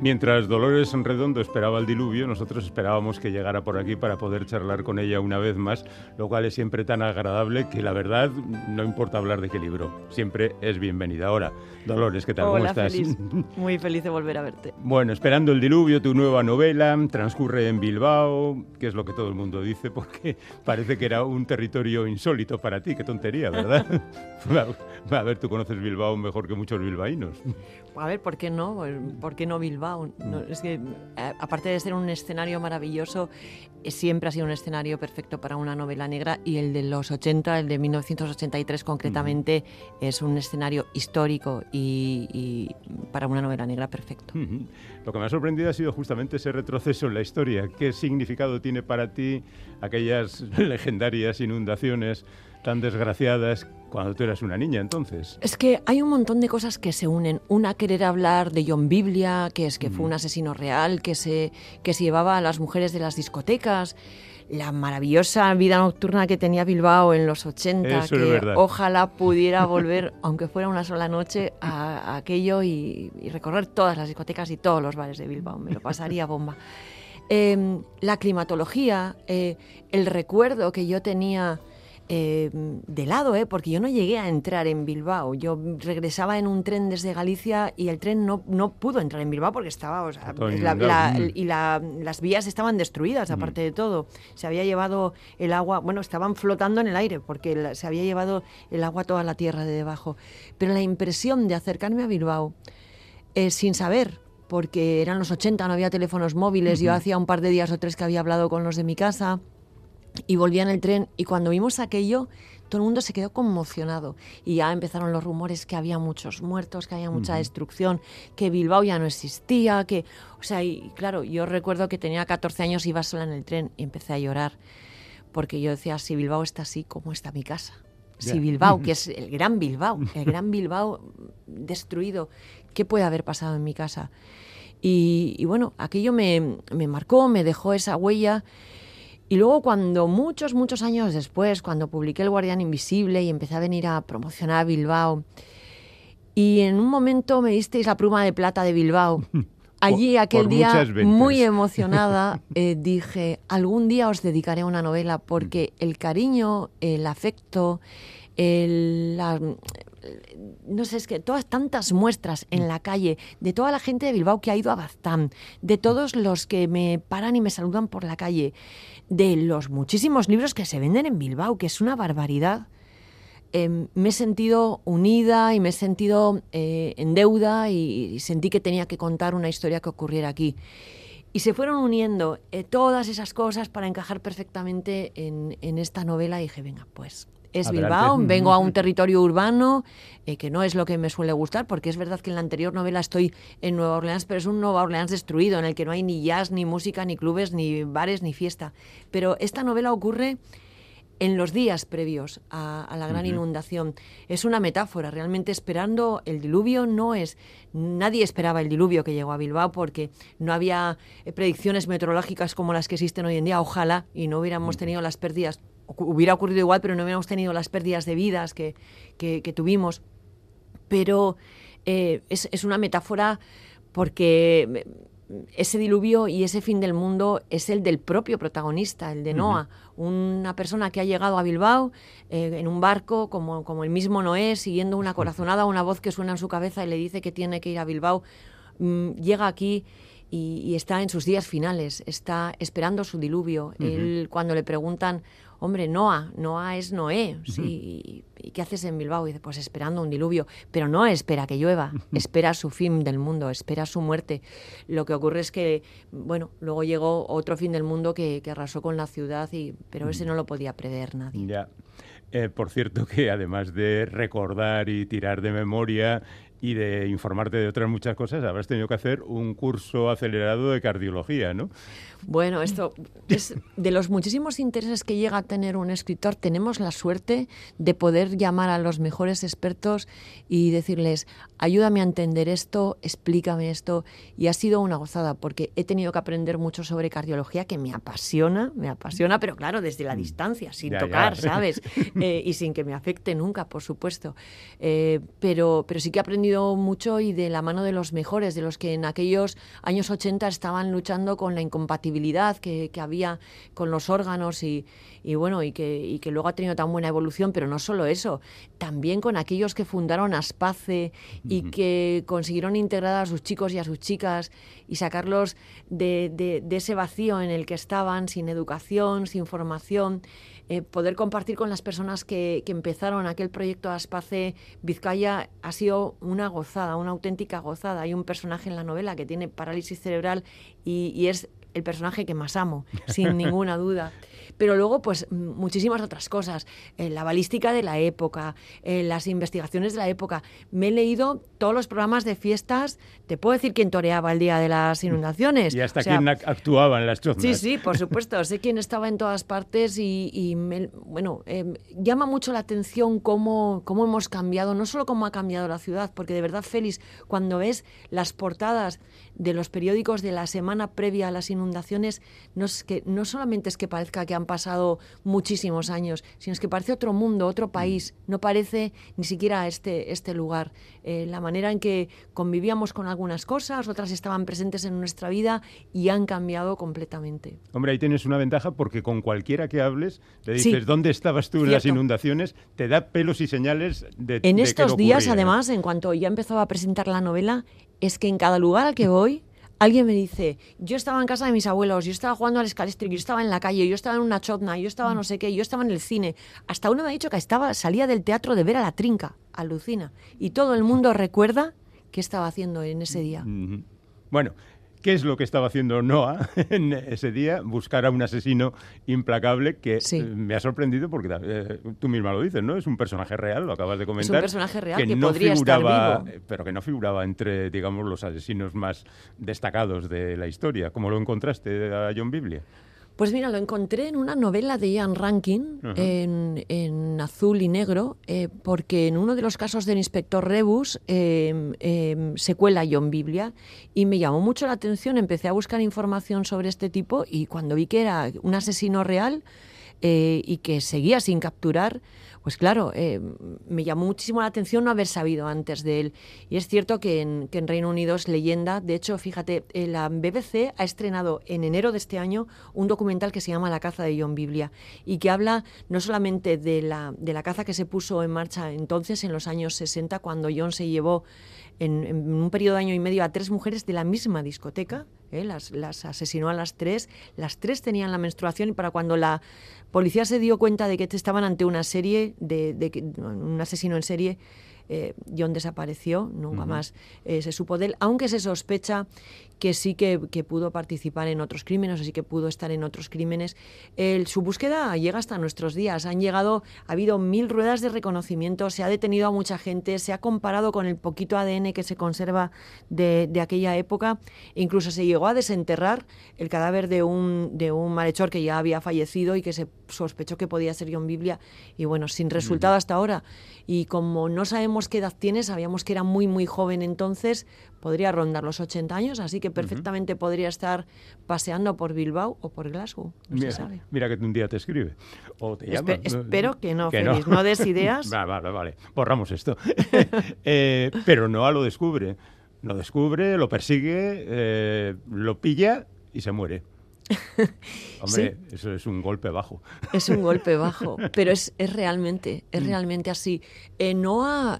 Mientras Dolores Redondo esperaba el diluvio, nosotros esperábamos que llegara por aquí para poder charlar con ella una vez más, lo cual es siempre tan agradable que la verdad no importa hablar de qué libro, siempre es bienvenida. Ahora, Dolores, ¿qué tal? ¿Cómo estás? Muy feliz de volver a verte. Bueno, esperando el diluvio, tu nueva novela transcurre en Bilbao, que es lo que todo el mundo dice, porque parece que era un territorio insólito para ti, qué tontería, ¿verdad? a ver, tú conoces Bilbao mejor que muchos bilbaínos. A ver, ¿por qué no? ¿Por qué no Bilbao? Es que, aparte de ser un escenario maravilloso, eh, siempre ha sido un escenario perfecto para una novela negra y el de los 80, el de 1983 concretamente, es un escenario histórico y, para una novela negra perfecto. Lo que me ha sorprendido ha sido justamente ese retroceso en la historia. ¿Qué significado tiene para ti aquellas legendarias inundaciones tan desgraciadas cuando tú eras una niña entonces. Es que hay un montón de cosas que se unen. Una, querer hablar de John Biblia, que es que fue un asesino real, que se, que se llevaba a las mujeres de las discotecas. La maravillosa vida nocturna que tenía Bilbao en los 80, que ojalá pudiera volver, aunque fuera una sola noche, a, aquello y, recorrer todas las discotecas y todos los bares de Bilbao. Me lo pasaría bomba. Em, la climatología, eh, el recuerdo que yo tenía eh, de lado, ¿eh? porque yo no llegué a entrar en Bilbao. Yo regresaba en un tren desde Galicia y el tren no, no pudo entrar en Bilbao porque estaba, o sea, y las vías estaban destruidas, aparte de todo. Se había llevado el agua, bueno, estaban flotando en el aire porque se había llevado el agua toda la tierra de debajo. Pero la impresión de acercarme a Bilbao eh, sin saber, porque eran los 80, no había teléfonos móviles, yo hacía un par de días o tres que había hablado con los de mi casa y volvía en el tren. Y cuando vimos aquello todo el mundo se quedó conmocionado. Y ya empezaron los rumores que había muchos muertos, que había mucha destrucción, que Bilbao ya no existía, que, o sea, y claro, yo recuerdo que tenía 14 años, iba sola en el tren y empecé a llorar. Porque yo decía, si Bilbao está así, ¿cómo está mi casa? Si Bilbao, que es el gran Bilbao, el gran Bilbao destruido, ¿qué puede haber pasado en mi casa? Y, bueno, aquello me, me marcó, me dejó esa huella y luego cuando muchos, muchos años después, cuando publiqué El Guardián Invisible y empecé a venir a promocionar Bilbao, y en un momento me disteis la pluma de plata de Bilbao, allí aquel día muy emocionada eh, dije, algún día os dedicaré a una novela porque el cariño, el afecto, el, no sé, es que todas tantas muestras en la calle de toda la gente de Bilbao que ha ido a Baztán, de todos los que me paran y me saludan por la calle, de los muchísimos libros que se venden en Bilbao, que es una barbaridad. Em, me he sentido unida y me he sentido eh, en deuda y, sentí que tenía que contar una historia que ocurriera aquí. Y se fueron uniendo eh, todas esas cosas para encajar perfectamente en, en esta novela y dije, venga, pues es Bilbao, vengo a un territorio urbano, eh, que no es lo que me suele gustar, porque es verdad que en la anterior novela estoy en Nueva Orleans, pero es un Nueva Orleans destruido, en el que no hay ni jazz, ni música, ni clubes, ni bares, ni fiesta. Pero esta novela ocurre en los días previos a, la gran inundación. Es una metáfora, realmente esperando el diluvio no es... Nadie esperaba el diluvio que llegó a Bilbao porque no había eh, predicciones meteorológicas como las que existen hoy en día, ojalá, y no hubiéramos tenido las pérdidas hubiera ocurrido igual, pero no hubiéramos tenido las pérdidas de vidas que, tuvimos. Pero eh, es, una metáfora porque ese diluvio y ese fin del mundo es el del propio protagonista, el de Noah, una persona que ha llegado a Bilbao eh, en un barco como, como el mismo Noé, siguiendo una corazonada, una voz que suena en su cabeza y le dice que tiene que ir a Bilbao. Mm, llega aquí y, está en sus días finales, está esperando su diluvio. Él, cuando le preguntan, hombre, Noah, Noah es Noé, ¿sí? ¿Y, qué haces en Bilbao? Y dice, pues esperando un diluvio, pero no espera que llueva, espera su fin del mundo, espera su muerte. Lo que ocurre es que, bueno, luego llegó otro fin del mundo que, arrasó con la ciudad, y, pero ese no lo podía prever nadie. Ya. Eh, por cierto que además de recordar y tirar de memoria, y de informarte de otras muchas cosas, habrás tenido que hacer un curso acelerado de cardiología, ¿no? Bueno, esto es de los muchísimos intereses que llega a tener un escritor, tenemos la suerte de poder llamar a los mejores expertos y decirles, ayúdame a entender esto, explícame esto. Y ha sido una gozada porque he tenido que aprender mucho sobre cardiología que me apasiona, me apasiona, pero claro, desde la mm. distancia, sin tocar, ¿sabes? Eh, y sin que me afecte nunca, por supuesto. Eh, pero, pero sí que he aprendido mucho y de la mano de los mejores, de los que en aquellos años 80 estaban luchando con la incompatibilidad que, que había con los órganos y, y bueno, y que, y que luego ha tenido tan buena evolución, pero no solo eso, también con aquellos que fundaron Aspace y que consiguieron integrar a sus chicos y a sus chicas y sacarlos de, de, ese vacío en el que estaban, sin educación, sin formación. Eh, poder compartir con las personas que, que, empezaron aquel proyecto Aspace Vizcaya ha sido una gozada, una auténtica gozada. Hay un personaje en la novela que tiene parálisis cerebral y, y es el personaje que más amo, sin ninguna duda. Pero luego, pues muchísimas otras cosas. Eh, la balística de la época, eh, las investigaciones de la época. Me he leído todos los programas de fiestas. Te puedo decir quién toreaba el día de las inundaciones. Y hasta quién actuaba en las choznas. Sí, sí, por supuesto. sé quién estaba en todas partes y, bueno, em, llama mucho la atención cómo, cómo hemos cambiado, no solo cómo ha cambiado la ciudad, porque de verdad, Félix, cuando ves las portadas de los periódicos de la semana previa a las inundaciones, no, es que, no solamente es que parezca que han pasado muchísimos años, sino es que parece otro mundo, otro país, no parece ni siquiera este, este lugar. Eh, la manera en que convivíamos con algunas cosas, otras estaban presentes en nuestra vida y han cambiado completamente. Hombre, ahí tienes una ventaja porque con cualquiera que hables, le dices dónde estabas tú en las inundaciones, te da pelos y señales de... En estos días, además, en cuanto ya empezaba a presentar la novela, es que en cada lugar al que voy, alguien me dice, yo estaba en casa de mis abuelos, yo estaba jugando al escalestro, yo estaba en la calle, yo estaba en una chotna, yo estaba no sé qué, yo estaba en el cine. Hasta uno me ha dicho que estaba, salía del teatro de ver a la trinca, alucina. Y todo el mundo recuerda qué estaba haciendo en ese día. Bueno, ¿Qué es lo que estaba haciendo Noah en ese día? Buscar a un asesino implacable que eh, me ha sorprendido porque eh, tú misma lo dices, ¿no? Es un personaje real, lo acabas de comentar. Es un personaje real que, no podría figuraba, estar vivo. Pero que no figuraba entre, digamos, los asesinos más destacados de la historia. ¿Cómo lo encontraste a John Biblia? Pues mira, lo encontré en una novela de Ian Rankin, en, azul y negro, eh, porque en uno de los casos del inspector Rebus em, em, se cuela John Biblia y me llamó mucho la atención. Empecé a buscar información sobre este tipo y cuando vi que era un asesino real eh, y que seguía sin capturar, pues claro, eh, me llamó muchísimo la atención no haber sabido antes de él. Y es cierto que en, Reino Unido es leyenda. De hecho, fíjate, eh, la BBC ha estrenado en enero de este año un documental que se llama La caza de John Biblia y que habla no solamente de la, de la caza que se puso en marcha entonces, en los años 60, cuando John se llevó en, un periodo de año y medio a tres mujeres de la misma discoteca, ¿eh? las, las, asesinó a las tres, las tres tenían la menstruación y para cuando la policía se dio cuenta de que estaban ante una serie, de, de un asesino en serie, eh, John desapareció, nunca más eh, se supo de él, aunque se sospecha que sí que, pudo participar en otros crímenes, así que pudo estar en otros crímenes. su búsqueda llega hasta nuestros días. Han llegado, ha habido mil ruedas de reconocimiento, se ha detenido a mucha gente, se ha comparado con el poquito ADN que se conserva de, aquella época, incluso se llegó a desenterrar el cadáver de un, de un malhechor que ya había fallecido y que se sospechó que podía ser John Biblia, y bueno, sin resultado hasta ahora. Y como no sabemos qué edad tiene, sabíamos que era muy, muy joven entonces, podría rondar los 80 años, así que perfectamente podría estar paseando por Bilbao o por Glasgow. mira, que un día te escribe o te llama. espero que no, Félix, no. des ideas. vale, vale, vale, borramos esto. eh, pero Noah lo descubre, lo descubre, lo persigue, eh, lo pilla y se muere. Hombre, eso es un golpe bajo. Es un golpe bajo, pero es, realmente, es mm. realmente así. Eh,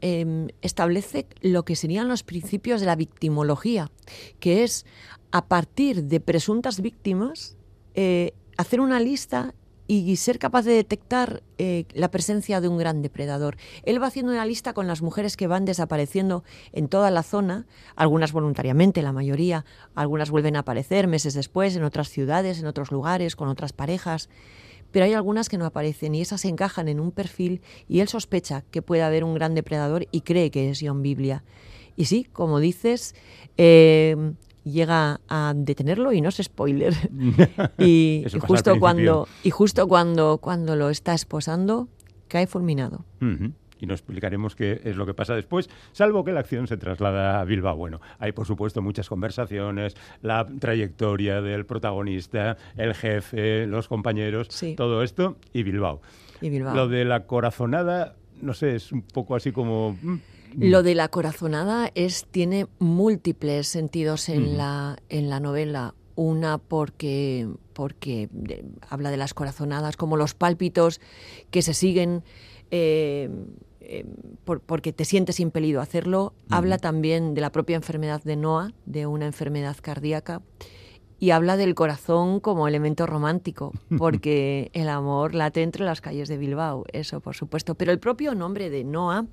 em, establece lo que serían los principios de la victimología, que es a partir de presuntas víctimas eh, hacer una lista y ser capaz de detectar eh, la presencia de un gran depredador. Él va haciendo una lista con las mujeres que van desapareciendo en toda la zona, algunas voluntariamente, la mayoría, algunas vuelven a aparecer meses después en otras ciudades, en otros lugares, con otras parejas, pero hay algunas que no aparecen y esas se encajan en un perfil y él sospecha que puede haber un gran depredador y cree que es John Biblia. Y sí, como dices, eh, llega a detenerlo y no es spoiler. y, justo cuando y justo cuando cuando lo está esposando cae fulminado. y nos explicaremos qué es lo que pasa después, salvo que la acción se traslada a Bilbao. Bueno, hay por supuesto muchas conversaciones, la trayectoria del protagonista, el jefe, los compañeros, todo esto y Bilbao. y Bilbao. Lo de la corazonada, no sé, es un poco así como... Mm, lo de la corazonada es, tiene múltiples sentidos en, la, en la novela. Una porque, porque habla de las corazonadas como los pálpitos que se siguen eh, eh, porque te sientes impelido a hacerlo. Habla también de la propia enfermedad de Noah, de una enfermedad cardíaca y habla del corazón como elemento romántico, porque el amor late entre las calles de Bilbao, eso por supuesto. Pero el propio nombre de Noah,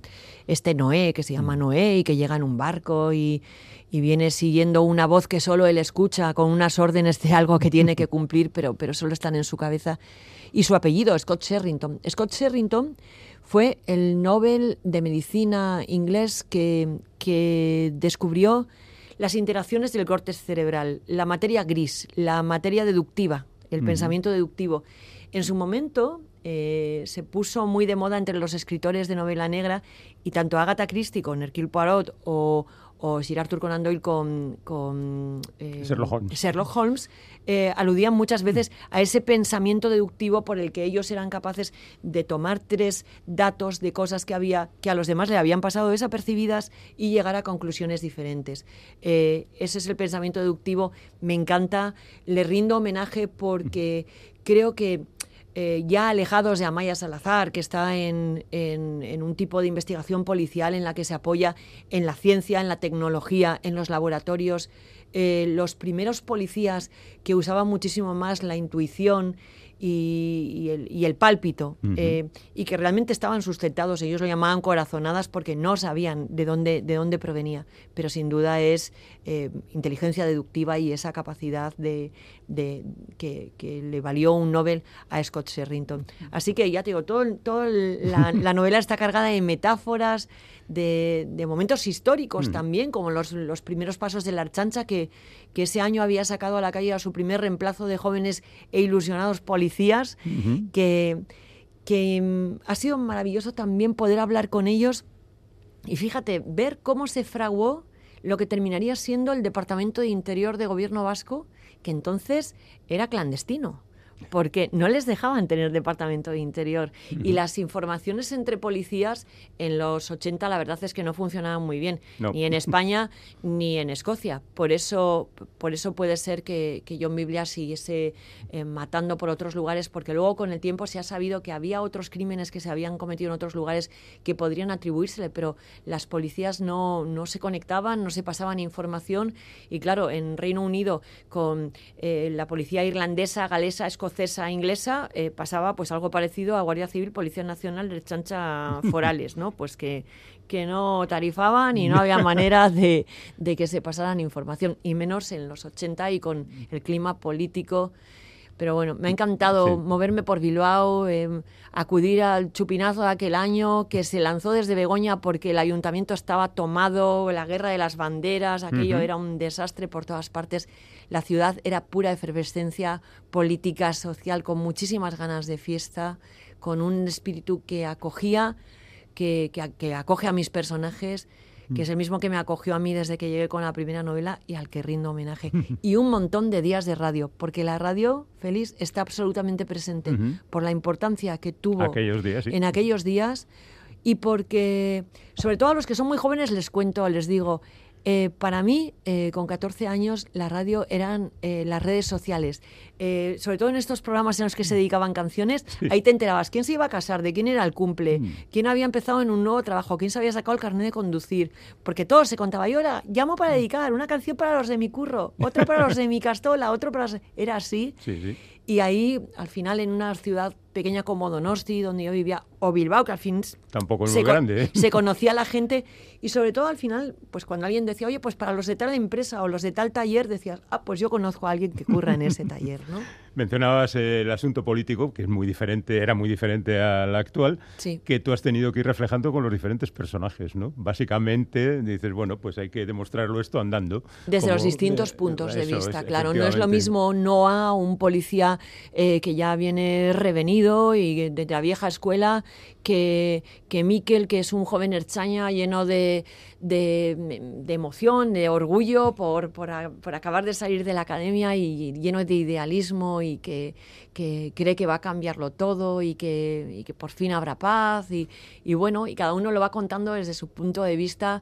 este Noé, que se llama mm. Noé y que llega en un barco y, viene siguiendo una voz que solo él escucha con unas órdenes de algo que tiene que cumplir, pero, pero solo están en su cabeza. Y su apellido, Scott Sherrington. Scott Sherrington fue el Nobel de Medicina inglés que, que descubrió las interacciones del córtex cerebral, la materia gris, la materia deductiva, el pensamiento deductivo. En su momento eh, se puso muy de moda entre los escritores de novela negra y tanto Agatha Christie con Hercule Poirot o, o Sir Arthur Conan Doyle con, con eh, Sherlock Holmes, eh, aludían muchas veces a ese pensamiento deductivo por el que ellos eran capaces de tomar tres datos de cosas que había que a los demás le habían pasado desapercibidas y llegar a conclusiones diferentes. Eh, ese es el pensamiento deductivo. Me encanta, le rindo homenaje porque creo que eh, ya alejados de Amaya Salazar, que está en, un tipo de investigación policial en la que se apoya en la ciencia, en la tecnología, en los laboratorios. Eh, los primeros policías que usaban muchísimo más la intuición y, el, pálpito, eh, y que realmente estaban sustentados, ellos lo llamaban corazonadas porque no sabían de dónde, de dónde provenía, pero sin duda es eh, inteligencia deductiva y esa capacidad de, que, le valió un Nobel a Scott Sherrington. Así que ya te digo, todo, la, la novela está cargada de metáforas, de, momentos históricos mm. también, como los, primeros pasos de la Archancha, que, que, ese año había sacado a la calle a su primer reemplazo de jóvenes e ilusionados policías, que, que mm, ha sido maravilloso también poder hablar con ellos y fíjate, ver cómo se fraguó lo que terminaría siendo el Departamento de Interior de Gobierno Vasco, que entonces era clandestino porque no les dejaban tener departamento de interior. Y las informaciones entre policías en los 80 la verdad es que no funcionaban muy bien, ni en España ni en Escocia. Por eso, por eso puede ser que, que John Biblia siguiese eh, matando por otros lugares, porque luego con el tiempo se ha sabido que había otros crímenes que se habían cometido en otros lugares que podrían atribuírsele, pero las policías no, no se conectaban, no se pasaban información. Y claro, en Reino Unido, con eh, la policía irlandesa, galesa, escocesa, escocesa inglesa eh, pasaba pues algo parecido a Guardia Civil, Policía Nacional de Chancha Forales, ¿no? Pues que, que no tarifaban y no había manera de, de que se pasaran información, y menos en los 80 y con el clima político pero bueno, me ha encantado moverme por Bilbao, em, acudir al chupinazo de aquel año que se lanzó desde Begoña porque el ayuntamiento estaba tomado, la guerra de las banderas, aquello era un desastre por todas partes. La ciudad era pura efervescencia política, social, con muchísimas ganas de fiesta, con un espíritu que acogía, que, que acoge a mis personajes que es el mismo que me acogió a mí desde que llegué con la primera novela y al que rindo homenaje. y un montón de días de radio, porque la radio, feliz, está absolutamente presente por la importancia que tuvo en aquellos días y porque, sobre todo a los que son muy jóvenes, les cuento, les digo, eh, para mí, eh, con 14 años, la radio eran eh, las redes sociales. Sobre todo en estos programas en los que se dedicaban canciones, ahí te enterabas quién se iba a casar, de quién era el cumple, mm. quién había empezado en un nuevo trabajo, quién se había sacado el carnet de conducir, porque todo se contaba. Yo era, llamo para mm. dedicar una canción para los de mi curro, otra para los de mi castola, otro para los... Era así. Sí, sí. Y ahí, al final, en una ciudad pequeña como Donosti, donde yo vivía, o Bilbao, que al fin Tampoco es muy grande, ¿eh? se conocía la gente y sobre todo al final, pues cuando alguien decía, oye, pues para los de tal empresa o los de tal taller, decías, ah, pues yo conozco a alguien que curra en ese taller, ¿no? Mencionabas el asunto político, que es muy diferente, era muy diferente al actual, Sí. que tú has tenido que ir reflejando con los diferentes personajes, ¿no? Básicamente dices, bueno, pues hay que demostrarlo esto andando. Desde como- los distintos eh, puntos de vista, es, claro. No es lo mismo Noah, un policía eh, que ya viene revenido y de la vieja escuela, que, que Miquel, que es un joven herchaña lleno de, de- de emoción, de orgullo por, por, a- por acabar de salir de la academia y lleno de idealismo y que, que cree que va a cambiarlo todo y que, y que por fin habrá paz. Y, y bueno, y cada uno lo va contando desde su punto de vista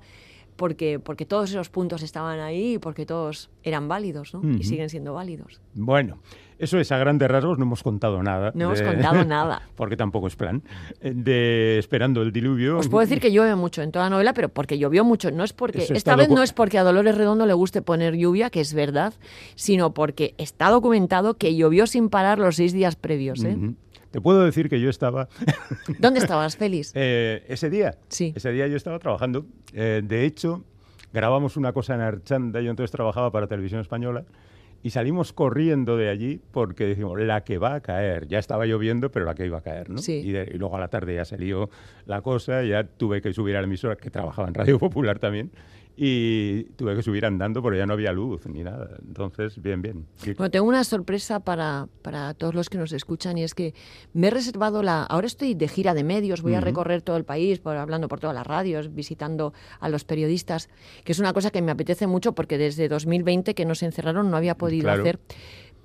porque, porque todos esos puntos estaban ahí y porque todos eran válidos, ¿no? Y siguen siendo válidos. Bueno, eso es a grandes rasgos, no hemos contado nada. No hemos contado nada. porque tampoco es plan. eh, De Esperando el diluvio. Os puedo decir que llueve mucho en toda la novela, pero porque llovió mucho. No es porque Eso esta vez no es porque a Dolores Redondo le guste poner lluvia, que es verdad, sino porque está documentado que llovió sin parar los seis días previos. ¿eh? Te puedo decir que yo estaba ¿Dónde estabas, Félix? eh, ese día. Sí. Ese día yo estaba trabajando. Eh, de hecho, grabamos una cosa en Archanda, yo entonces trabajaba para Televisión Española. Y salimos corriendo de allí porque decimos, la que va a caer. Ya estaba lloviendo, pero la que iba a caer, ¿no? Sí. Y, de- y luego a la tarde ya se lió la cosa, ya tuve que subir a la emisora, que trabajaba en Radio Popular también, y tuve que subir andando porque ya no había luz ni nada. Entonces, bien, bien. Bueno, tengo una sorpresa para, para todos los que nos escuchan y es que me he reservado la... Ahora estoy de gira de medios, voy a recorrer todo el país, por, hablando por todas las radios, visitando a los periodistas, que es una cosa que me apetece mucho porque desde 2020 que nos encerraron no había podido Claro. hacer.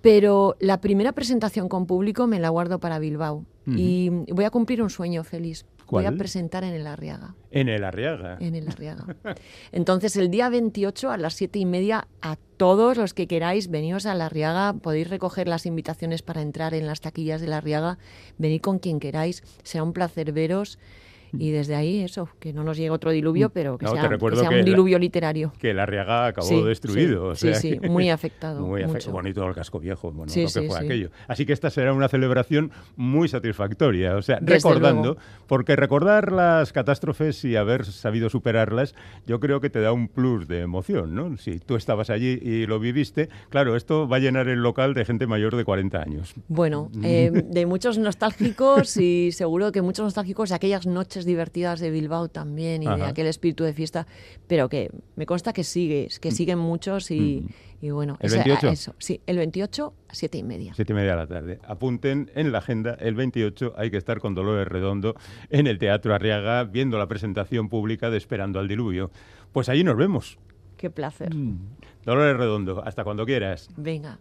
Pero la primera presentación con público me la guardo para Bilbao. Y voy a cumplir un sueño feliz. Voy a presentar en el Arriaga. En el Arriaga. En el Arriaga. Entonces, el día 28 a las siete y media, a todos los que queráis, veníos a La Arriaga, podéis recoger las invitaciones para entrar en las taquillas de La Arriaga, venid con quien queráis, será un placer veros. Y desde ahí, eso, que no nos llegue otro diluvio, pero que Mm. No, sea, que sea que un la- diluvio literario. que el Arriaga acabó Sí, destruido. sí, o sea sí, muy afectado, Muy mucho. afectado. Bonito el casco viejo, bueno, Sí, lo que fue aquello. Así que esta será una celebración muy satisfactoria. O sea, Desde recordando, luego. porque recordar las catástrofes y haber sabido superarlas, yo creo que te da un plus de emoción, ¿no? Si tú estabas allí y lo viviste, claro, esto va a llenar el local de gente mayor de 40 años. Bueno, eh, de muchos nostálgicos y seguro que muchos nostálgicos de aquellas noches divertidas de Bilbao también y de aquel espíritu de fiesta, pero que me consta que sigue, que siguen muchos y, y bueno, ¿El esa- 28? eso, sí, el 28 a siete y media. Siete y media de la tarde. Apunten en la agenda, el 28 hay que estar con Dolores Redondo en el Teatro Arriaga viendo la presentación pública de Esperando al Diluvio. Pues allí nos vemos. Qué placer. Dolores Redondo, hasta cuando quieras. Venga.